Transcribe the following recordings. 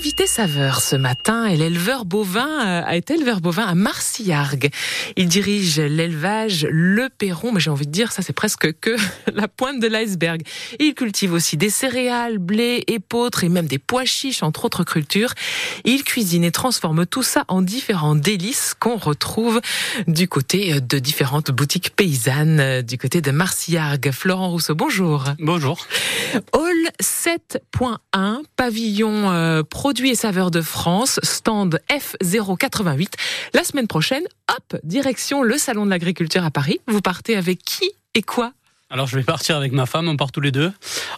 invité saveur ce matin est l'éleveur bovin, euh, a été éleveur bovin à Marcillargues. Il dirige l'élevage Le Perron, mais j'ai envie de dire, ça c'est presque que la pointe de l'iceberg. Il cultive aussi des céréales, blé, épeautres et même des pois chiches, entre autres cultures. Il cuisine et transforme tout ça en différents délices qu'on retrouve du côté de différentes boutiques paysannes, euh, du côté de Marcillargues. Florent Rousseau, bonjour. Bonjour. Hall 7.1, pavillon euh, produits et saveurs de France, stand F088. La semaine prochaine, hop, direction le Salon de l'Agriculture à Paris. Vous partez avec qui et quoi Alors je vais partir avec ma femme, on part tous les deux.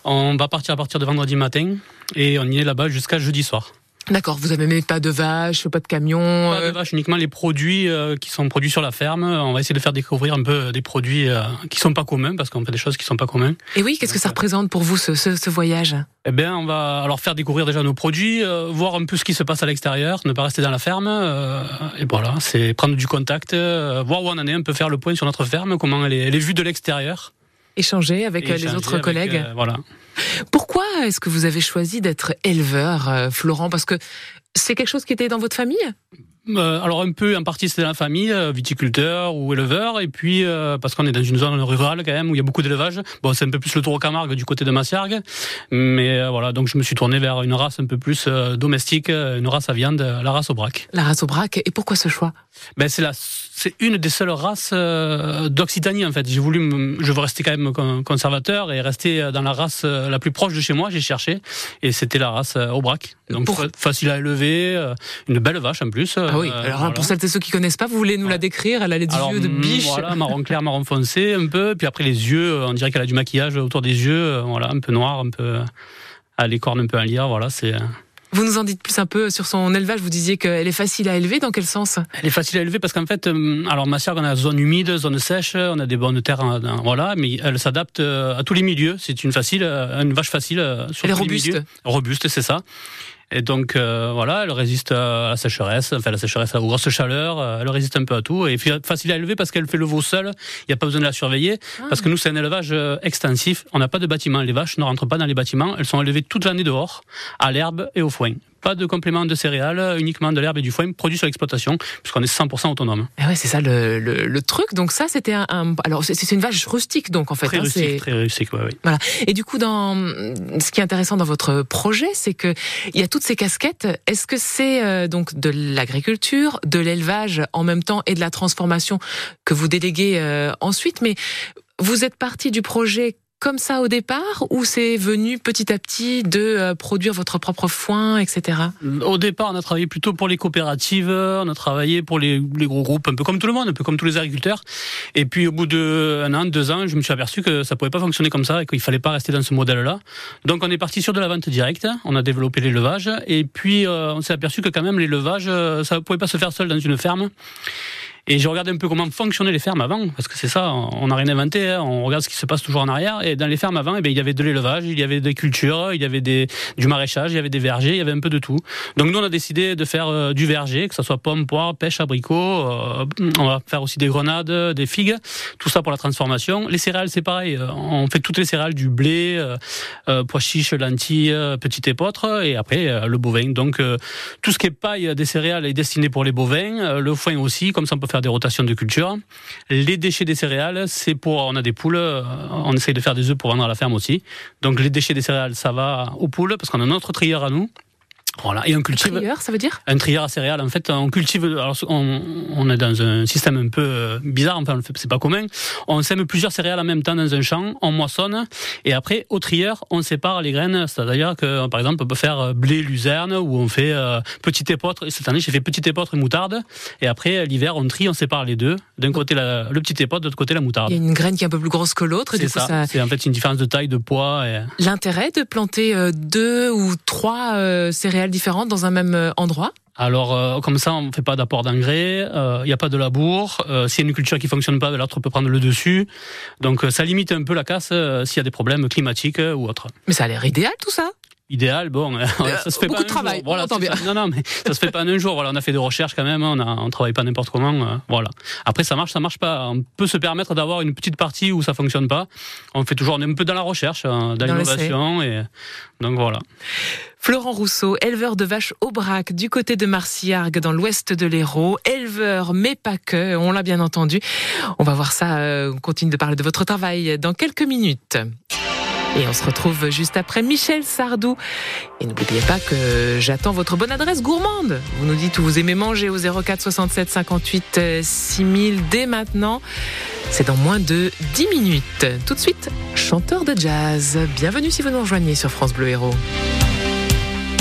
On va partir à partir de vendredi matin et on y est là-bas jusqu'à jeudi soir. D'accord, vous avez même pas de vaches, pas de camions Pas de euh, vaches, uniquement les produits euh, qui sont produits sur la ferme. On va essayer de faire découvrir un peu des produits euh, qui sont pas communs parce qu'on fait des choses qui sont pas communs. Et oui, qu'est-ce que ça représente pour vous ce, ce, ce voyage? Eh bien, on va alors faire découvrir déjà nos produits, euh, voir un peu ce qui se passe à l'extérieur, ne pas rester dans la ferme. euh, et voilà, c'est prendre du contact, euh, voir où on en est, un peu faire le point sur notre ferme, comment elle est, elle est vue de l'extérieur. Échanger avec euh, les autres avec, collègues. euh, voilà. Pourquoi est-ce que vous avez choisi d'être éleveur, euh, Florent? Parce que c'est quelque chose qui était dans votre famille? Alors un peu en partie c'est dans la famille, euh, viticulteur ou éleveur, et puis euh, parce qu'on est dans une zone rurale quand même où il y a beaucoup d'élevage. Bon, c'est un peu plus le tour au Camargue du côté de Massiargues, mais euh, voilà, donc je me suis tourné vers une race un peu plus euh, domestique, euh, une race à viande, la race au braque. La race au braque. Et pourquoi ce choix? Ben c'est la, c'est une des seules races euh, d'Occitanie en fait. J'ai voulu, me- je veux rester quand même con- conservateur et rester dans la race euh, la plus proche de chez moi. J'ai cherché et c'était la race euh, au braque. Donc Pour- facile à élever, euh, une belle vache en plus. Ah oui, euh, alors voilà. pour celles et ceux qui connaissent pas, vous voulez nous la décrire Elle a les Alors, yeux de mm, biche. Voilà, marron clair, marron foncé, un peu. Puis après, les yeux, euh, on dirait qu'elle a du maquillage autour des yeux. euh, Voilà, un peu noir, un peu. ah, les cornes un peu à lire. Voilà, c'est. Vous nous en dites plus un peu sur son élevage. Vous disiez qu'elle est facile à élever. Dans quel sens? Elle est facile à élever parce qu'en fait, alors Massiargues, on a zone humide, zone sèche, on a des bonnes terres, voilà, mais elle s'adapte à tous les milieux. C'est une facile, une vache facile sur Elle est les robuste. milieux. Robuste, c'est ça. Et donc euh, voilà, elle résiste à la sécheresse, enfin la sécheresse aux grosses chaleurs, euh, elle résiste un peu à tout. Et facile à élever parce qu'elle fait le veau seule, il n'y a pas besoin de la surveiller. Ah. parce que nous c'est un élevage euh, extensif, on n'a pas de bâtiment, les vaches ne rentrent pas dans les bâtiments, elles sont élevées toute l'année dehors, à l'herbe et au foin. Pas de complément de céréales, uniquement de l'herbe et du foin produit sur l'exploitation, puisqu'on est 100% autonome. Eh ouais, c'est ça le, le, le truc. Donc ça, c'était un, un- alors c'est- c'est une vache rustique donc en fait. Très hein, rustique, très rustique, ouais, ouais. Voilà. Et du coup, dans ce qui est intéressant dans votre projet, c'est que il y a toutes ces casquettes. Est-ce que c'est euh, donc de l'agriculture, de l'élevage en même temps et de la transformation que vous déléguez euh, ensuite? Mais vous êtes parti du projet comme ça au départ ou c'est venu petit à petit de euh, produire votre propre foin, etc. Au départ, on a travaillé plutôt pour les coopératives, on a travaillé pour les, gros groupes, un peu comme tout le monde, un peu comme tous les agriculteurs. Et puis, au bout d'un an, deux ans, je me suis aperçu que ça pouvait pas fonctionner comme ça et qu'il fallait pas rester dans ce modèle-là. Donc, on est parti sur de la vente directe. On a développé l'élevage. Et puis, euh, on s'est aperçu que quand même, l'élevage, euh, ça pouvait pas se faire seul dans une ferme. Et j'ai regardé un peu comment fonctionnaient les fermes avant, parce que c'est ça, on n'a rien inventé, hein, on regarde ce qui se passe toujours en arrière. Et dans les fermes avant, eh bien, il y avait de l'élevage, il y avait des cultures, il y avait des, du maraîchage, il y avait des vergers, il y avait un peu de tout. Donc nous, on a décidé de faire euh, du verger, que ce soit pommes, poires, pêche, abricots. euh, on va faire aussi des grenades, des figues, tout ça pour la transformation. Les céréales, c'est pareil, euh, on fait toutes les céréales, du blé, euh, pois chiches, lentilles, petite épeautre, et après le bovin. Donc tout ce qui est paille des céréales est destiné pour les bovins, le foin aussi, comme ça on peut faire des rotations de culture. Les déchets des céréales, c'est pour, on a des poules, euh, on essaye de faire des œufs pour vendre à la ferme aussi. Donc les déchets des céréales, ça va aux poules, parce qu'on a notre trieur à nous. Voilà, et on cultive Trieur, ça veut dire? un trieur à céréales. En fait, on cultive. Alors, on, on est dans un système un peu euh, bizarre. Enfin, c'est pas commun. On sème plusieurs céréales en même temps dans un champ. On moissonne et après, au trieur, on sépare les graines. C'est-à-dire que, par exemple, on peut faire euh, blé, luzerne ou on fait euh, petite épeautre. Et Cette année, j'ai fait petite épeautre et moutarde. Et après, l'hiver, on trie, on sépare les deux. D'un côté, la, le petit épeautre, de l'autre côté, la moutarde. Il y a une graine qui est un peu plus grosse que l'autre. C'est ça. ça, C'est en fait une différence de taille, de poids. Et... l'intérêt de planter euh, deux ou trois euh, céréales différentes dans un même euh, endroit. Alors euh, comme ça, on ne fait pas d'apport d'engrais, il n'y a pas de labour. Euh, S'il y a une culture qui fonctionne pas, ben, l'autre peut prendre le dessus. Donc euh, ça limite un peu la casse euh, s'il y a des problèmes climatiques euh, ou autres. Mais ça a l'air idéal tout ça idéal, bon, ça se fait beaucoup pas de travail. Voilà, non, non, mais ça se fait pas en un jour. Voilà, on a fait des recherches quand même, hein, on, a, travaille pas n'importe comment. Euh, voilà. Après, ça marche, ça marche pas. On peut se permettre d'avoir une petite partie où ça fonctionne pas. On fait toujours, est un peu dans la recherche, hein, dans, l'innovation, et donc voilà. Florent Rousseau, éleveur de vaches Aubrac du côté de Marciargues dans l'ouest de l'Hérault, éleveur mais pas que, on l'a bien entendu. On va voir ça, euh, on continue de parler de votre travail dans quelques minutes. Et on se retrouve juste après Michel Sardou. Et n'oubliez pas que j'attends votre bonne adresse gourmande. Vous nous dites où vous aimez manger au 04 67 58 6000 dès maintenant. C'est dans moins de 10 minutes. Tout de suite, chanteur de jazz. Bienvenue si vous nous rejoignez sur France Bleu Héros.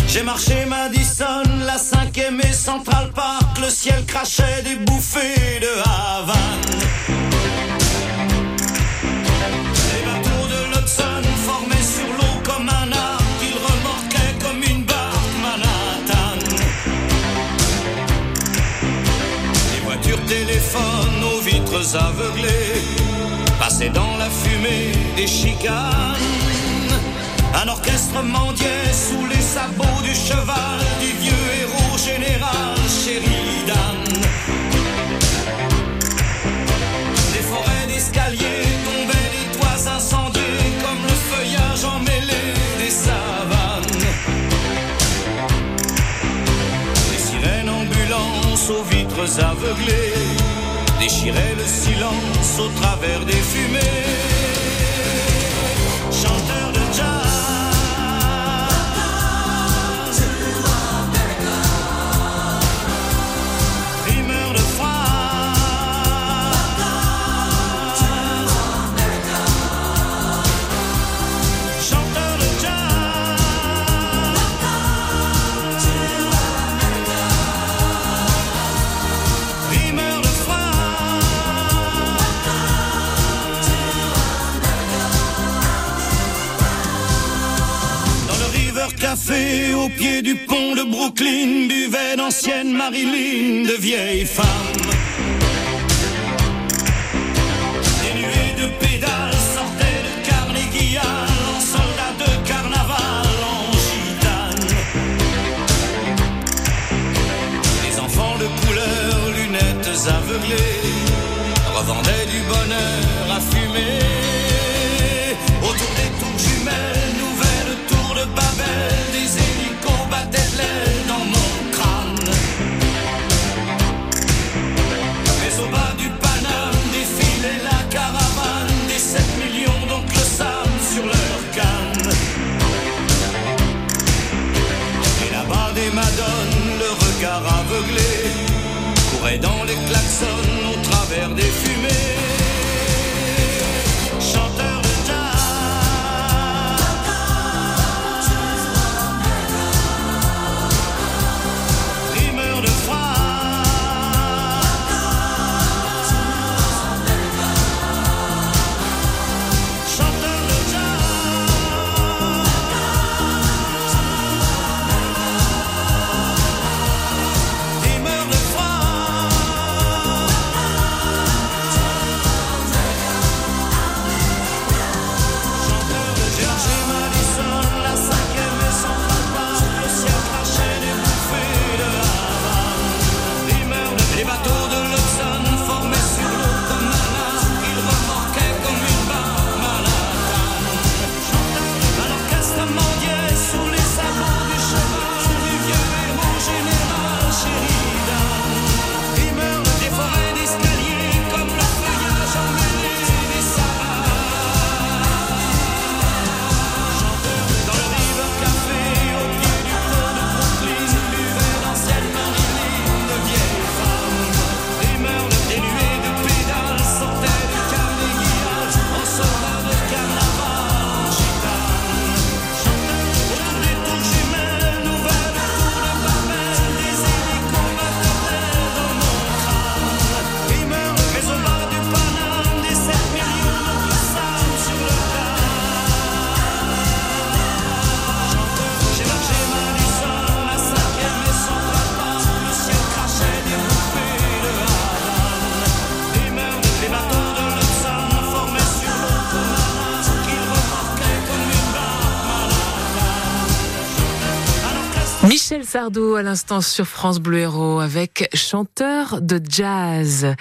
J'ai marché Madison, la cinquième et Central Park. Le ciel crachait des bouffées de Havane. aux vitres aveuglées, passer dans la fumée des chicanes. Un orchestre mendiait sous les sabots du cheval du vieux héros général Sheridan. Des forêts d'escaliers tombaient des toits incendiés comme le feuillage emmêlé des savanes. Les sirènes ambulances aux vitres aveuglées J'irai le silence au travers des fumées. Jacqueline buvait d'anciennes Marilyn, de vieilles femmes. des klaxons au travers des fumées. Sardou à l'instant sur France Bleu Héros avec chanteur de jazz.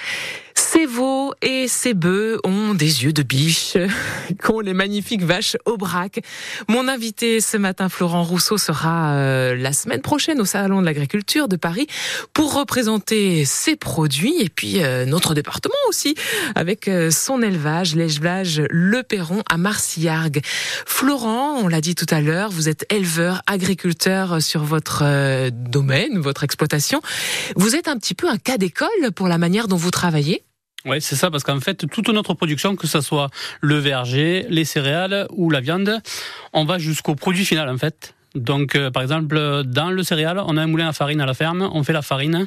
C'est vous et ces bœufs ont des yeux de biche, qu'ont les magnifiques vaches Aubrac. Mon invité ce matin, Florent Rousseau, sera euh, la semaine prochaine au Salon de l'Agriculture de Paris pour représenter ses produits et puis euh, notre département aussi, avec euh, son élevage, l'élevage Le Perron à Marcillargues. Florent, on l'a dit tout à l'heure, vous êtes éleveur, agriculteur sur votre domaine, votre exploitation. Vous êtes un petit peu un cas d'école pour la manière dont vous travaillez Oui, c'est ça, parce qu'en fait, toute notre production, que ce soit le verger, les céréales ou la viande, on va jusqu'au produit final, en fait. Donc, euh, par exemple, dans le céréal, on a un moulin à farine à la ferme, on fait la farine,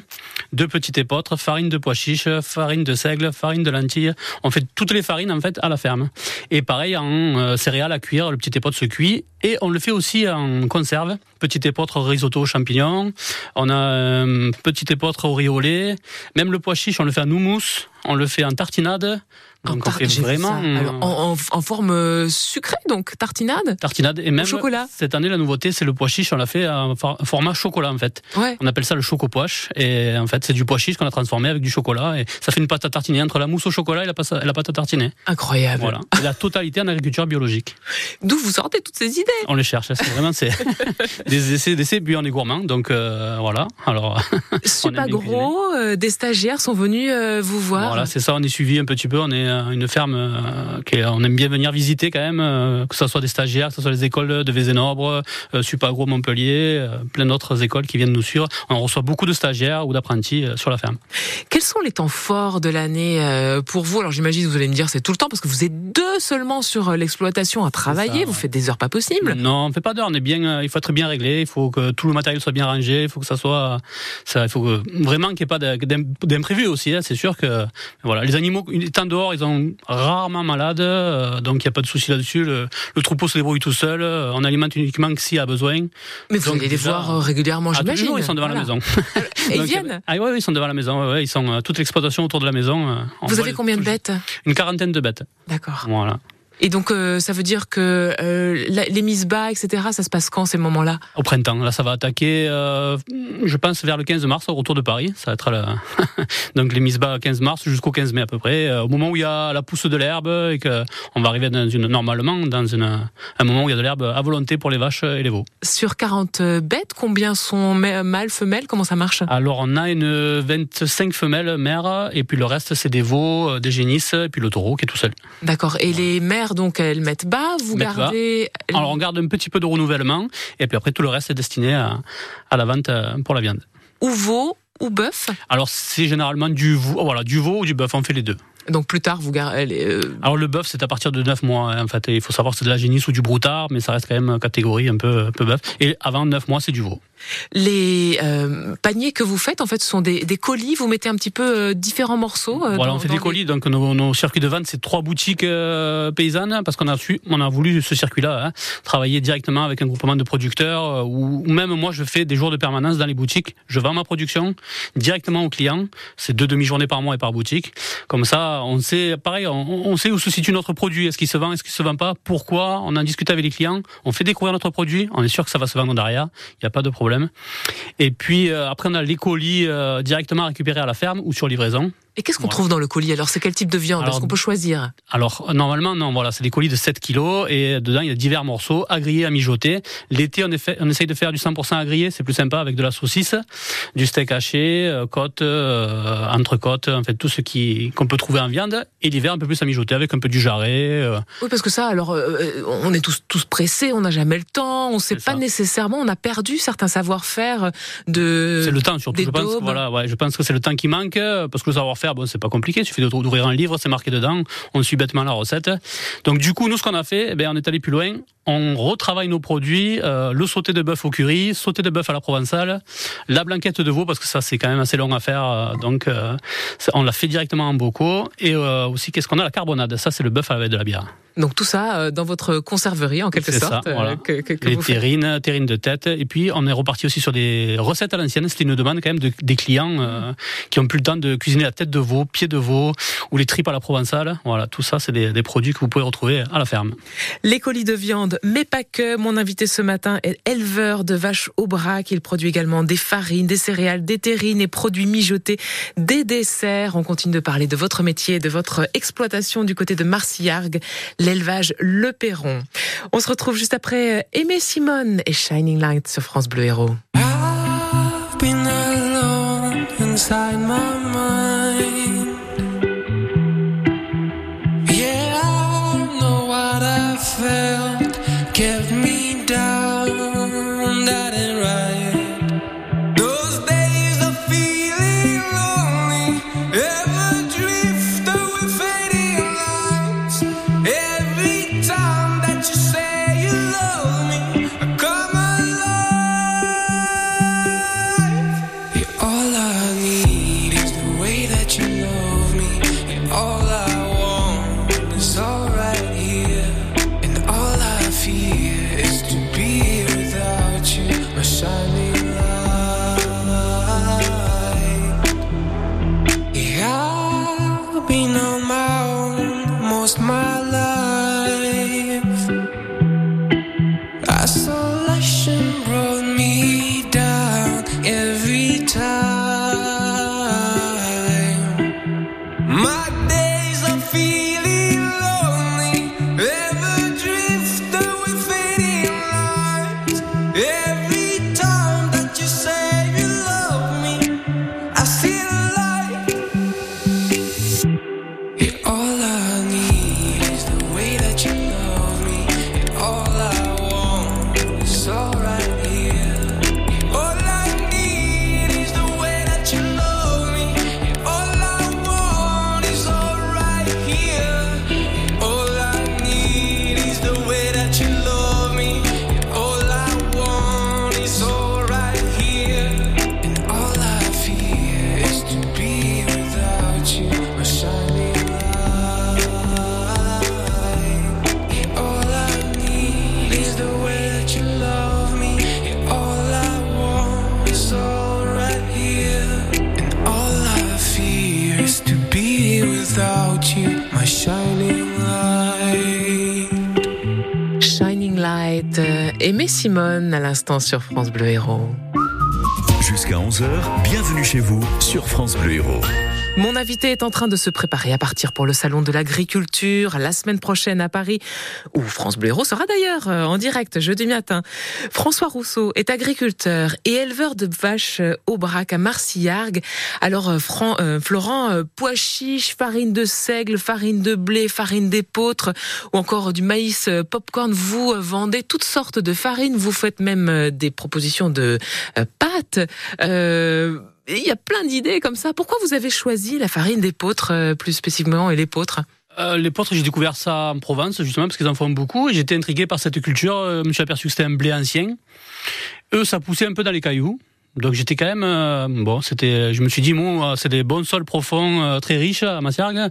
deux petites épeautres, farine de pois chiches, farine de seigle, farine de lentilles. On fait toutes les farines, en fait, à la ferme. Et pareil, en euh, céréales à cuire, le petit épeautre se cuit. Et on le fait aussi en conserve. Petit épeautre risotto aux champignons. On a un petit épeautre au riz au lait. Même le pois chiche, on le fait en houmous. On le fait en tartinade. Donc on fait vraiment. Alors, en, en- en forme euh, sucrée, donc tartinade tartinade. Et même chocolat. cette année, la nouveauté, c'est le pois chiche. On l'a fait en for- format chocolat, en fait. Ouais. On appelle ça le choco-poche. Et en fait, c'est du pois chiche qu'on a transformé avec du chocolat. Et ça fait une pâte à tartiner entre la mousse au chocolat et la pâte à, la pâte à tartiner. Incroyable. Voilà. Et la totalité en agriculture biologique. D'où vous sortez toutes ces idées On les cherche. C'est vraiment c'est des essais, des essais. Puis on est gourmand. Donc euh, voilà. Alors Super gros, euh, des stagiaires sont venus euh, vous voir. voilà, c'est ça. On est suivi un petit peu. On est une ferme. euh, qui est- on aime bien venir visiter quand même. euh, que ce soit des stagiaires, que ce soit les écoles de Vézénobre, euh, Supagro Montpellier, euh, plein d'autres écoles qui viennent nous suivre. On reçoit beaucoup de stagiaires ou d'apprentis euh, sur la ferme. Quels sont les temps forts de l'année euh, pour vous? Alors j'imagine vous allez me dire c'est tout le temps parce que vous êtes deux seulement sur euh, l'exploitation à travailler, ça, vous ouais. faites des heures pas possibles. Non, on fait pas d'heure. On est bien. euh, il faut être bien réglé. Il faut que tout le matériel soit bien rangé. Il faut que ça soit. Ça, il faut que, vraiment qu'il n'y ait pas d'im- d'imprévu aussi. hein. C'est sûr que voilà, les animaux étant dehors, ils rarement malades, euh, donc il n'y a pas de souci là-dessus. Le, le troupeau se débrouille tout seul. euh, On alimente uniquement que s'il y a besoin. Mais vous Donc, allez les déjà, voir euh, régulièrement, Ah, tous les j'imagine. jours, ils sont devant Voilà. la maison. Et ils viennent. Ah ouais, ouais, ils sont devant la maison. ouais, ils sont euh, toute l'exploitation autour de la maison. euh, on Vous avez combien de bêtes Une quarantaine de bêtes. D'accord. Voilà. Et donc euh, ça veut dire que euh, la- les mises bas, etc. Ça se passe quand ces moments-là? Au printemps, là, ça va attaquer, euh, je pense, vers le 15 mars, au retour de Paris. Ça va être la... donc les mises bas 15 mars jusqu'au 15 mai à peu près, au moment où il y a la pousse de l'herbe et que on va arriver dans une, normalement dans une, un moment où il y a de l'herbe à volonté pour les vaches et les veaux. Sur 40 bêtes, combien sont mâles, femelles? Comment ça marche? Alors on a une 25 femelles mères et puis le reste c'est des veaux, des génisses et puis le taureau qui est tout seul. D'accord. Et les mères, donc, elles mettent bas, vous Mettent gardez... Alors on garde un petit peu de renouvellement et puis après tout le reste est destiné à, à la vente euh, pour la viande. ou veau ou bœuf Alors c'est généralement du veau, voilà, du veau ou du bœuf, on fait les deux. Donc plus tard, vous gardez... euh, Alors le bœuf, c'est à partir de 9 mois. hein, en fait, il faut savoir c'est de la génisse ou du broutard, mais ça reste quand même catégorie un peu, un peu bœuf. Et avant 9 mois, c'est du veau. Les euh, paniers que vous faites, en fait, ce sont des, des colis. Vous mettez un petit peu euh, différents morceaux. euh, voilà, dans- on fait des les- colis. Donc nos, nos circuits de vente, c'est trois boutiques paysannes parce qu'on a su, on a voulu ce circuit-là, hein, travailler directement avec un groupement de producteurs. ou ou même moi, je fais des jours de permanence dans les boutiques. Je vends ma production directement aux clients. C'est deux demi-journées par mois et par boutique. Comme ça, on sait, pareil, on, on sait où se situe notre produit. Est-ce qu'il se vend, est-ce qu'il se vend pas? Pourquoi? On en discute avec les clients. On fait découvrir notre produit. On est sûr que ça va se vendre derrière. Il n'y a pas de problème. Et puis euh, après, on a les colis euh, directement récupérés à la ferme ou sur livraison. Et qu'est-ce qu'on Voilà. trouve dans le colis Alors, c'est quel type de viande? Est-ce qu'on peut choisir? Alors normalement non, voilà, c'est des colis de 7 kilos et dedans il y a divers morceaux à griller, à mijoter. L'été on, on essaye de faire du 100% à griller, c'est plus sympa avec de la saucisse, du steak haché, euh, côte, euh, entrecôte, en fait tout ce qui qu'on peut trouver en viande. Et l'hiver un peu plus à mijoter avec un peu du jarret. euh, Oui, parce que ça, alors, euh, on est tous, tous pressés, on n'a jamais le temps, on ne sait pas ça. nécessairement, on a perdu certains savoir-faire de... C'est le temps surtout. Je pense, voilà, ouais, je pense que c'est le temps qui manque parce que le savoir-faire, bon, c'est pas compliqué. Il suffit d'ouvrir un livre, c'est marqué dedans. On suit bêtement la recette. Donc du coup, nous, ce qu'on a fait, eh ben, on est allé plus loin. On retravaille nos produits, euh, le sauté de bœuf au curry, sauté de bœuf à la provençale, la blanquette de veau parce que ça c'est quand même assez long à faire. euh, donc euh, on l'a fait directement en bocaux et aussi qu'est-ce qu'on a? La carbonade. Ça c'est le bœuf avec de la bière. Donc tout ça dans votre conserverie, en quelque ça, sorte, voilà. que, que- que les vous terrines, terrines de tête. Et puis, on est reparti aussi sur des recettes à l'ancienne. C'était une demande quand même de- des clients qui ont plus le temps de cuisiner la tête de de veau, pieds de veau ou les tripes à la provençale. Voilà, tout ça, c'est des, des produits que vous pouvez retrouver à la ferme. Les colis de viande, mais pas que. Mon invité ce matin est éleveur de vaches au braque. Il produit également des farines, des céréales, des terrines et produits mijotés, des desserts. On continue de parler de votre métier, de votre exploitation du côté de Marcillargues, l'élevage Le Perron. On se retrouve juste après euh, Aimé Simone et Shining Light sur France Bleu Héros. I've been alone inside my Aimé Simone à l'instant sur France Bleu Héros. Jusqu'à 11h, bienvenue chez vous sur France Bleu Héros. Mon invité est en train de se préparer à partir pour le salon de l'agriculture la semaine prochaine à Paris, où France Bleu sera d'ailleurs euh, en direct jeudi matin. François Rousseau est agriculteur et éleveur de vaches au brac à Marcillargues. Alors euh, euh, Florent, euh, pois farine de seigle, farine de blé, farine d'épeautre ou encore du maïs euh, popcorn, vous vendez toutes sortes de farines, vous faites même des propositions de pâtes. Il y a plein d'idées comme ça. Pourquoi vous avez choisi la farine d'épeautre euh, plus spécifiquement et l'épeautre Euh, les j'ai découvert ça en Provence, justement, parce qu'ils en font beaucoup. Et j'étais intrigué par cette culture. Euh, Je me suis aperçu que c'était un blé ancien. Eux, ça poussait un peu dans les cailloux. Donc j'étais quand même euh, bon c'était je me suis dit bon c'est des bons sols profonds euh, très riches à Massiargues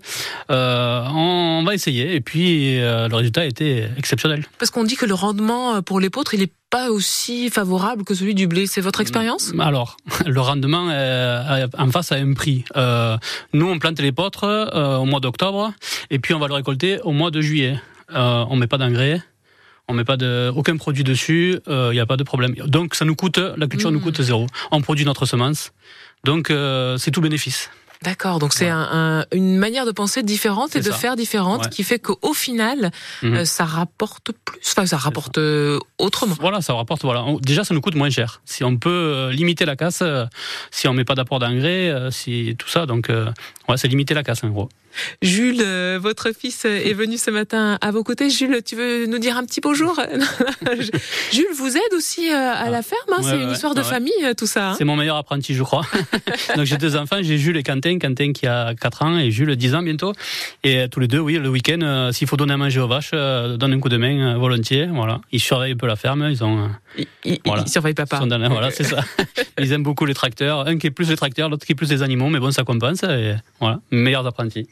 euh, on, on va essayer et puis le résultat a été exceptionnel Parce qu'on dit que le rendement pour l'épeautre, il n'est pas aussi favorable que celui du blé. C'est votre expérience? Alors, le rendement euh, en face a un prix. Euh, nous, on plante les potres euh, au mois d'octobre et puis on va le récolter au mois de juillet. Euh, on met pas d'engrais, on met pas de aucun produit dessus, il n'y a pas de problème. Donc ça nous coûte, la culture nous coûte zéro. On produit notre semence, donc c'est tout bénéfice. D'accord, donc c'est un- un- une manière de penser différente et de ça. faire différente Ouais. qui fait qu'au final, Mhm. euh, ça rapporte plus, enfin ça rapporte euh, autrement. Voilà, ça rapporte. Voilà, déjà ça nous coûte moins cher. Si on peut euh, limiter la casse, si on met pas d'apport d'engrais, si tout ça, donc ouais, c'est limiter la casse en gros. Jules, euh, votre fils euh, est venu ce matin à vos côtés. Jules, tu veux nous dire un petit bonjour? Jules, vous aide aussi euh, à la ferme, hein, Ouais, c'est ouais, une ouais, histoire de famille tout ça. hein? C'est mon meilleur apprenti, je crois. Donc j'ai deux enfants, j'ai Jules et Quentin, Quentin qui a 4 ans et Jules 10 ans bientôt. Et tous les deux, oui, le week-end, euh, s'il faut donner à manger aux vaches, euh, donne un coup de main euh, volontiers. Voilà, ils surveillent un peu la ferme, ils ont, euh, il, il- voilà. il surveille ils papa. dans la- voilà, c'est ça. Ils aiment beaucoup les tracteurs, un qui est plus les tracteurs, l'autre qui est plus les animaux, mais bon, ça compense. Et Voilà, meilleurs apprentis.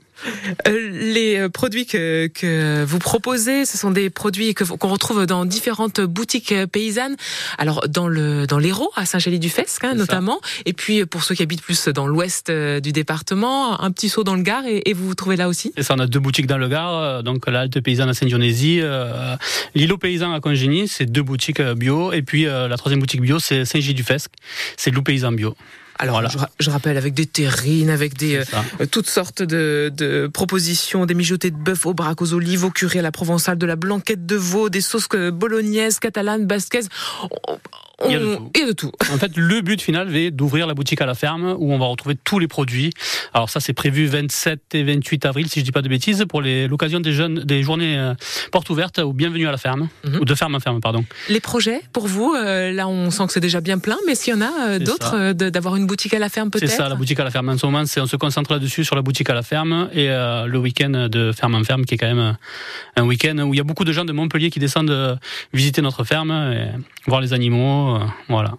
Euh, les euh, produits que, que vous proposez, ce sont des produits que qu'on retrouve dans différentes boutiques euh, paysannes. Alors dans le dans l'Hérault, à Saint-Gély-du-Fesque hein, ça. notamment, et puis pour ceux qui habitent plus dans l'ouest du département, un petit saut dans le Gard et, et vous vous trouvez là aussi. Et ça, on a deux boutiques dans le Gard, donc la Halte Paysanne à Saint-Dionysie, euh, l'îlot paysan à Congénie, c'est deux boutiques bio, et puis euh, la troisième boutique bio, c'est Saint-Gilles-du-Fesque, c'est loup paysan bio. Alors Voilà. je, je rappelle avec des terrines, avec des euh, euh, toutes sortes de, de propositions, des mijotés de bœuf au braque, aux olives, au curry, à la provençale, de la blanquette de veau, des sauces que- bolognaises, catalanes, basquaises. Il y a de tout. il y a de tout. En fait, le but final est d'ouvrir la boutique à la ferme où on va retrouver tous les produits. Alors ça, c'est prévu 27 et 28 avril, si je dis pas de bêtises, pour l'occasion des jeunes, des journées euh, portes ouvertes ou bienvenue à la ferme, Mhm. ou de ferme en ferme, pardon. Les projets pour vous, euh, là on sent que c'est déjà bien plein, mais s'il y en a euh, C'est d'autres, euh, d'avoir une boutique à la ferme C'est peut-être ça, la boutique à la ferme. En ce moment, c'est- on se concentre là-dessus sur la boutique à la ferme et le week-end de ferme en ferme, qui est quand même un week-end où il y a beaucoup de gens de Montpellier qui descendent visiter notre ferme, et voir les animaux, euh, voilà.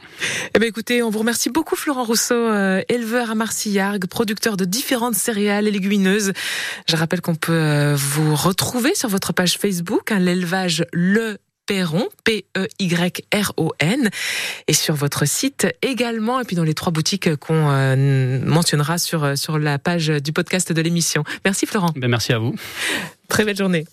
Eh ben écoutez, on vous remercie beaucoup Florent Rousseau, euh, éleveur à Marcillargues, producteur de différentes céréales et légumineuses. Je rappelle qu'on peut euh, vous retrouver sur votre page Facebook, hein, l'élevage Le Perron, P-E-Y-R-O-N, et sur votre site également, et puis dans les trois boutiques qu'on euh, mentionnera sur, sur la page du podcast de l'émission. Merci Florent. Ben, merci à vous. Très belle journée.